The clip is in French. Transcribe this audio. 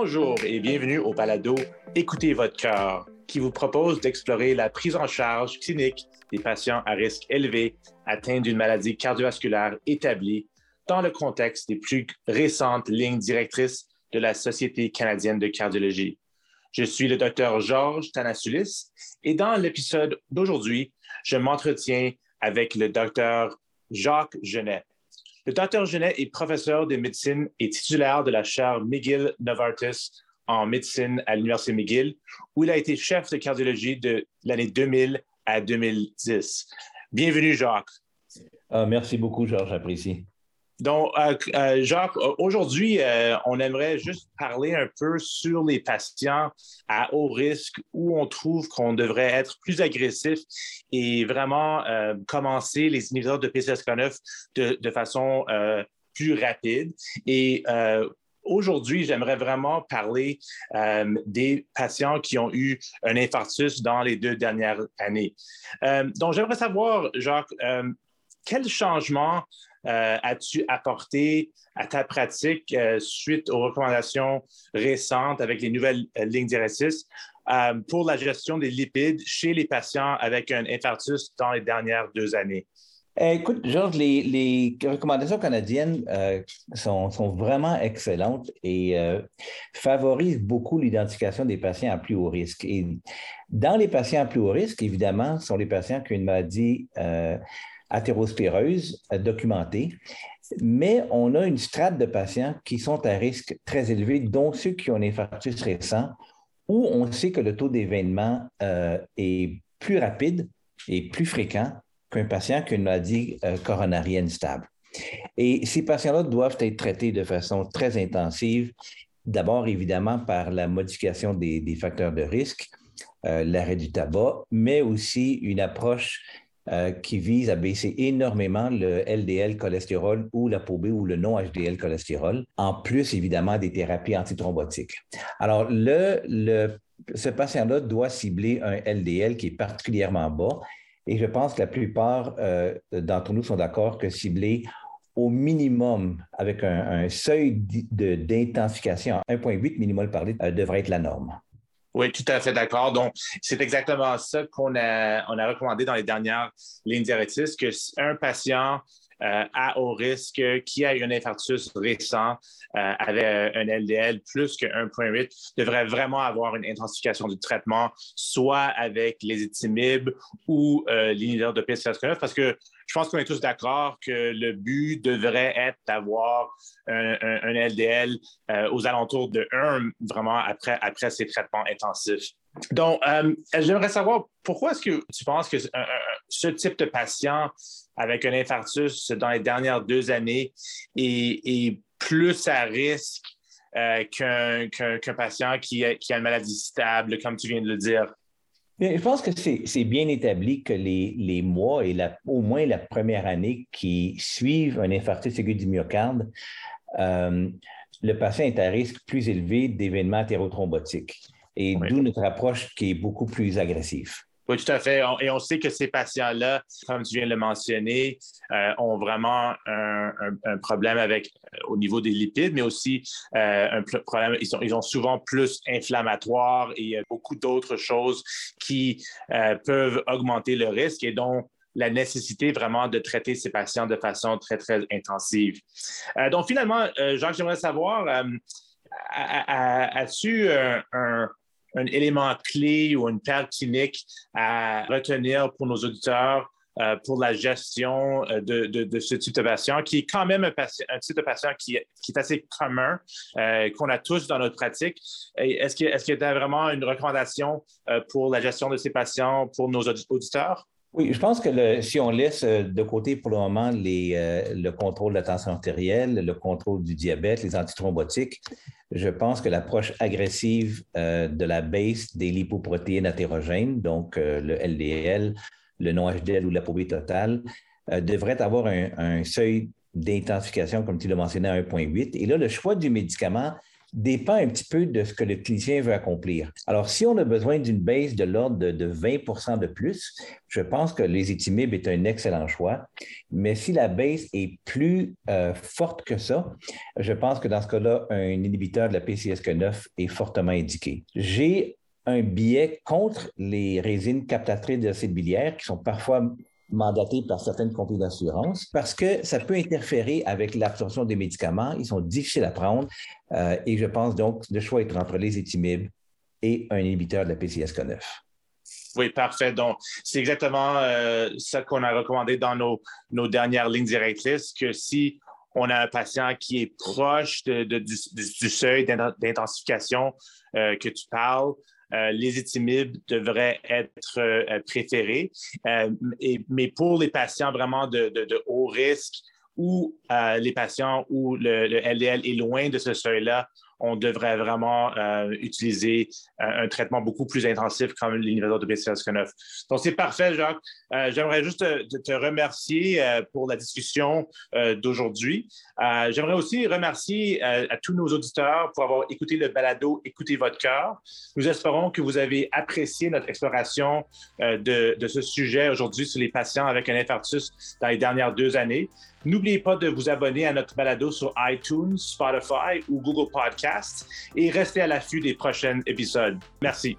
Bonjour et bienvenue au balado Écoutez votre cœur, qui vous propose d'explorer la prise en charge clinique des patients à risque élevé atteints d'une maladie cardiovasculaire établie dans le contexte des plus récentes lignes directrices de la Société canadienne de cardiologie. Je suis le docteur Georges Tanasulis et dans l'épisode d'aujourd'hui, je m'entretiens avec le docteur Jacques Genet. Le docteur Genet est professeur de médecine et titulaire de la chaire McGill Novartis en médecine à l'Université McGill, où il a été chef de cardiologie de l'année 2000 à 2010. Bienvenue, Jacques. Ah, merci beaucoup, Georges, j'apprécie. Donc, euh, euh, Jacques, aujourd'hui, euh, on aimerait juste parler un peu sur les patients à haut risque où on trouve qu'on devrait être plus agressif et vraiment commencer les inhibiteurs de PCSK9 de, façon plus rapide. Et aujourd'hui, j'aimerais vraiment parler des patients qui ont eu un infarctus dans les deux dernières années. donc, j'aimerais savoir, Jacques, quel changement as-tu apporté à ta pratique euh, suite aux recommandations récentes avec les nouvelles euh, lignes directrices pour la gestion des lipides chez les patients avec un infarctus dans les dernières deux années? Écoute, Georges, les, recommandations canadiennes sont, vraiment excellentes et favorisent beaucoup l'identification des patients à plus haut risque. Et dans les patients à plus haut risque, évidemment, sont les patients qui ont une maladie athérosclérose euh, documentée, mais on a une strate de patients qui sont à risque très élevé, dont ceux qui ont un infarctus récent, où on sait que le taux d'événement euh, est plus rapide et plus fréquent qu'un patient qui a une maladie euh, coronarienne stable. Et ces patients-là doivent être traités de façon très intensive, d'abord évidemment par la modification des, facteurs de risque, l'arrêt du tabac, mais aussi une approche euh, qui vise à baisser énormément le LDL cholestérol ou la B ou le non-HDL cholestérol, en plus évidemment des thérapies antithrombotiques. Alors, le, ce patient-là doit cibler un LDL qui est particulièrement bas et je pense que la plupart euh, d'entre nous sont d'accord que cibler au minimum avec un, seuil d'intensification à 1,8 millimol par litre devrait être la norme. Oui, tout à fait d'accord. Donc, c'est exactement ça qu'on a, recommandé dans les dernières lignes directrices, que un patient à haut risque qui a eu un infarctus récent euh, avec un LDL plus que 1,8 devrait vraiment avoir une intensification du traitement, soit avec les étimibes ou euh, l'inhibiteur de PCSK9, parce que je pense qu'on est tous d'accord que le but devrait être d'avoir un, LDL euh, aux alentours de 1 vraiment après, après ces traitements intensifs. Donc, euh, j'aimerais savoir pourquoi est-ce que tu penses que ce type de patient avec un infarctus dans les dernières deux années est, plus à risque euh, qu'un patient qui qui a une maladie stable, comme tu viens de le dire? Je pense que c'est bien établi que les, mois et au moins la première année qui suivent un infarctus aigu du myocarde, euh, le patient est à risque plus élevé d'événements thérothrombotiques. Et d'où notre approche qui est beaucoup plus agressive. Oui, tout à fait. Et on sait que ces patients-là, comme tu viens de le mentionner, euh, ont vraiment un, problème avec euh, au niveau des lipides, mais aussi euh, un problème, ils, sont, ils ont souvent plus inflammatoire et beaucoup d'autres choses qui peuvent augmenter le risque et donc la nécessité vraiment de traiter ces patients de façon très, très intensive. donc, finalement, Jacques, j'aimerais savoir, as-tu un un élément clé ou une paire clinique à retenir pour nos auditeurs euh, pour la gestion euh, de, ce type de patient, qui est quand même un, un type de patient qui, est assez commun, euh, qu'on a tous dans notre pratique. Est-ce qu'il est y a vraiment une recommandation pour la gestion de ces patients pour nos auditeurs? Oui, je pense que si on laisse de côté pour le moment le contrôle de la tension artérielle, le contrôle du diabète, les antithrombotiques, je pense que l'approche agressive euh, de la base des lipoprotéines hétérogènes, donc euh, le LDL, le non-HDL ou l'apobie totale, euh, devrait avoir un, seuil d'intensification, comme tu l'as mentionné, à 1,8. Et là, le choix du médicament dépend un petit peu de ce que le clinicien veut accomplir. Alors, si on a besoin d'une base de l'ordre de, 20% de plus, je pense que les étimibes est un excellent choix. Mais si la base est plus euh, forte que ça, je pense que dans ce cas-là, un inhibiteur de la PCSK9 est fortement indiqué. J'ai un biais contre les résines captatrices d'acide biliaire qui sont parfois mandatés par certaines compagnies d'assurance parce que ça peut interférer avec l'absorption des médicaments. Ils sont difficiles à prendre euh, et je pense donc le choix est entre les étimibes et un inhibiteur de la PCSK9. Oui, parfait. Donc, c'est exactement euh, ça qu'on a recommandé dans nos, dernières lignes directrices, que si on a un patient qui est proche du, seuil d'intensification euh, que tu parles, euh, les étimibes devraient être euh, préférés. Euh, mais pour les patients vraiment de, haut risque ou les patients où le, le, LDL est loin de ce seuil-là, on devrait vraiment euh, utiliser euh, un, traitement beaucoup plus intensif comme l'inhibiteur de BCSK9. Donc, c'est parfait, Jacques. Euh, j'aimerais juste te, remercier pour la discussion d'aujourd'hui. J'aimerais aussi remercier à tous nos auditeurs pour avoir écouté le balado Écoutez votre cœur. Nous espérons que vous avez apprécié notre exploration de, de ce sujet aujourd'hui sur les patients avec un infarctus dans les dernières deux années. N'oubliez pas de vous abonner à notre balado sur iTunes, Spotify ou Google Podcasts et restez à l'affût des prochains épisodes. Merci.